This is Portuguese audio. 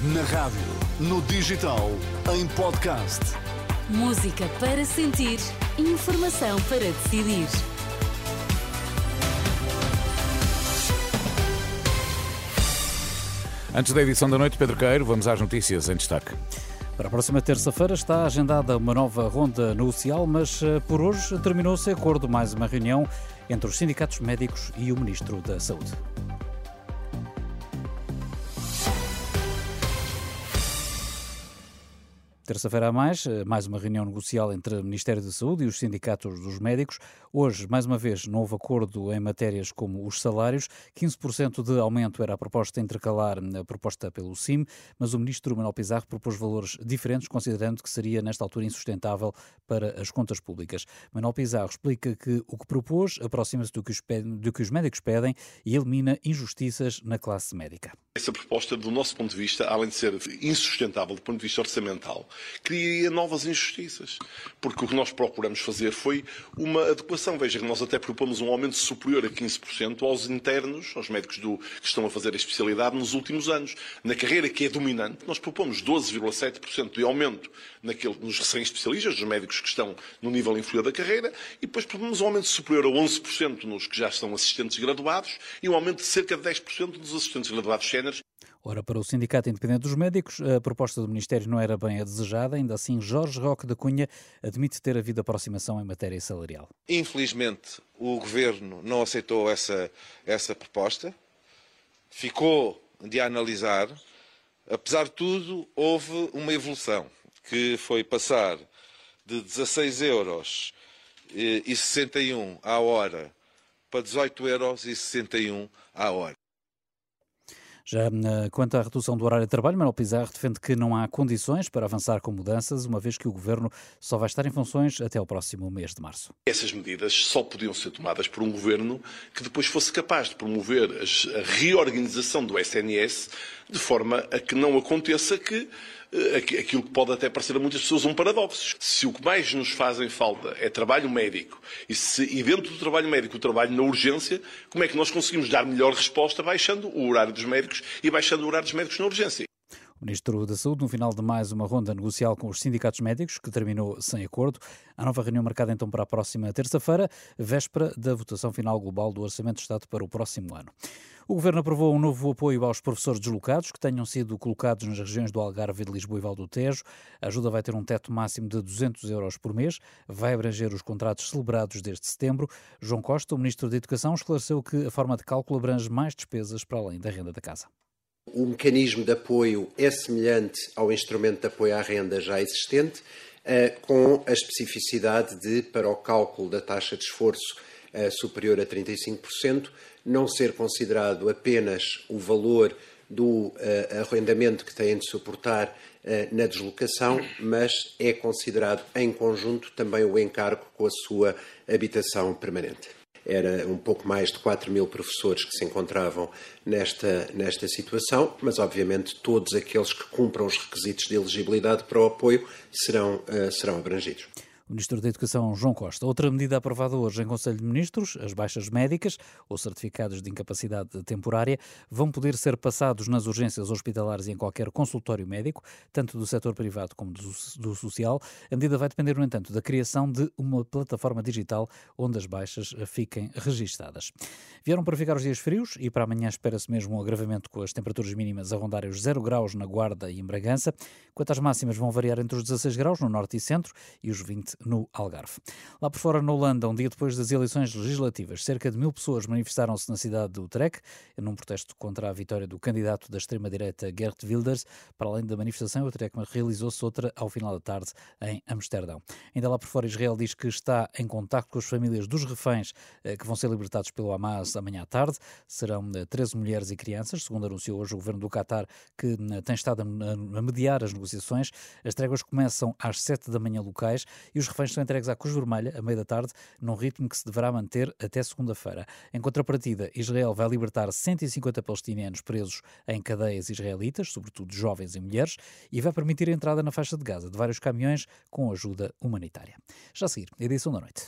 Na rádio, no digital, em podcast. Música para sentir, informação para decidir. Antes da edição da noite, Pedro Queiro, vamos às notícias em destaque. Para a próxima terça-feira está agendada uma nova ronda negocial, mas eh, por hoje terminou-se acordo mais uma reunião entre os sindicatos médicos e o Ministro da Saúde. Terça-feira a mais, eh, mais uma reunião negocial entre o Ministério da Saúde e os sindicatos dos médicos. Hoje, mais uma vez, não houve acordo em matérias como os salários. 15% de aumento era a proposta intercalar a proposta pelo CIM, mas o ministro Manuel Pizarro propôs valores diferentes, considerando que seria, nesta altura, insustentável para as contas públicas. Manuel Pizarro explica que o que propôs aproxima-se do, do que os médicos pedem e elimina injustiças na classe médica. Essa proposta, do nosso ponto de vista, além de ser insustentável do ponto de vista orçamental, criaria novas injustiças. Porque o que nós procuramos fazer foi uma adequação. Veja que nós até propomos um aumento superior a 15% aos internos, aos médicos do, que estão a fazer a especialidade nos últimos anos. Na carreira que é dominante, nós propomos 12,7% de aumento naquele, nos recém-especialistas, dos médicos que estão no nível inferior da carreira, e depois propomos um aumento superior a 11% nos que já estão assistentes graduados e um aumento de cerca de 10% dos assistentes graduados séniores Ora, para o Sindicato Independente dos Médicos, a proposta do Ministério não era bem a desejada, ainda assim, Jorge Roque da Cunha admite ter havido aproximação em matéria salarial. Infelizmente, o Governo não aceitou essa, essa proposta, ficou de analisar. Apesar de tudo, houve uma evolução, que foi passar de 16 euros e 61 à hora para 18 euros e 61 à hora. Já quanto à redução do horário de trabalho, Manuel Pizarro defende que não há condições para avançar com mudanças, uma vez que o governo só vai estar em funções até o próximo mês de março. Essas medidas só podiam ser tomadas por um governo que depois fosse capaz de promover a reorganização do SNS de forma a que não aconteça que aquilo que pode até parecer a muitas pessoas um paradoxo. Se o que mais nos fazem falta é trabalho médico, e, se, e dentro do trabalho médico o trabalho na urgência, como é que nós conseguimos dar melhor resposta baixando o horário dos médicos e baixando o horário dos médicos na urgência? O Ministro da Saúde, no final de mais uma ronda negocial com os sindicatos médicos, que terminou sem acordo. A nova reunião marcada então para a próxima terça-feira, véspera da votação final global do Orçamento de Estado para o próximo ano. O Governo aprovou um novo apoio aos professores deslocados que tenham sido colocados nas regiões do Algarve, de Lisboa e Val do Tejo. A ajuda vai ter um teto máximo de 200 euros por mês, vai abranger os contratos celebrados desde setembro. João Costa, o Ministro da Educação, esclareceu que a forma de cálculo abrange mais despesas para além da renda da casa. O mecanismo de apoio é semelhante ao instrumento de apoio à renda já existente, eh, com a especificidade de, para o cálculo da taxa de esforço eh, superior a 35%, não ser considerado apenas o valor do eh, arrendamento que têm de suportar na deslocação, mas é considerado em conjunto também o encargo com a sua habitação permanente era um pouco mais de 4 mil professores que se encontravam nesta, nesta situação, mas obviamente todos aqueles que cumpram os requisitos de elegibilidade para o apoio serão, uh, serão abrangidos. O Ministro da Educação, João Costa. Outra medida aprovada hoje em Conselho de Ministros, as baixas médicas ou certificados de incapacidade temporária vão poder ser passados nas urgências hospitalares e em qualquer consultório médico, tanto do setor privado como do, do social. A medida vai depender, no entanto, da criação de uma plataforma digital onde as baixas fiquem registadas. Vieram para ficar os dias frios e para amanhã espera-se mesmo um agravamento com as temperaturas mínimas a rondarem os 0 graus na Guarda e em Bragança, quanto às máximas vão variar entre os 16 graus no norte e centro e os 20 no Algarve. Lá por fora, na Holanda, um dia depois das eleições legislativas, cerca de mil pessoas manifestaram-se na cidade do Utrecht, num protesto contra a vitória do candidato da extrema-direita Gert Wilders. Para além da manifestação, Utrecht realizou-se outra ao final da tarde em Amsterdão. Ainda lá por fora, Israel diz que está em contato com as famílias dos reféns eh, que vão ser libertados pelo Hamas amanhã à tarde. Serão 13 eh, mulheres e crianças, segundo anunciou hoje o governo do Qatar, que tem estado a mediar as negociações. As tréguas começam às 7 da manhã locais e os reféns são entregues à Cruz Vermelha, à meia da tarde, num ritmo que se deverá manter até segunda-feira. Em contrapartida, Israel vai libertar 150 palestinianos presos em cadeias israelitas, sobretudo jovens e mulheres, e vai permitir a entrada na faixa de Gaza de vários caminhões com ajuda humanitária. Já a seguir, edição da noite.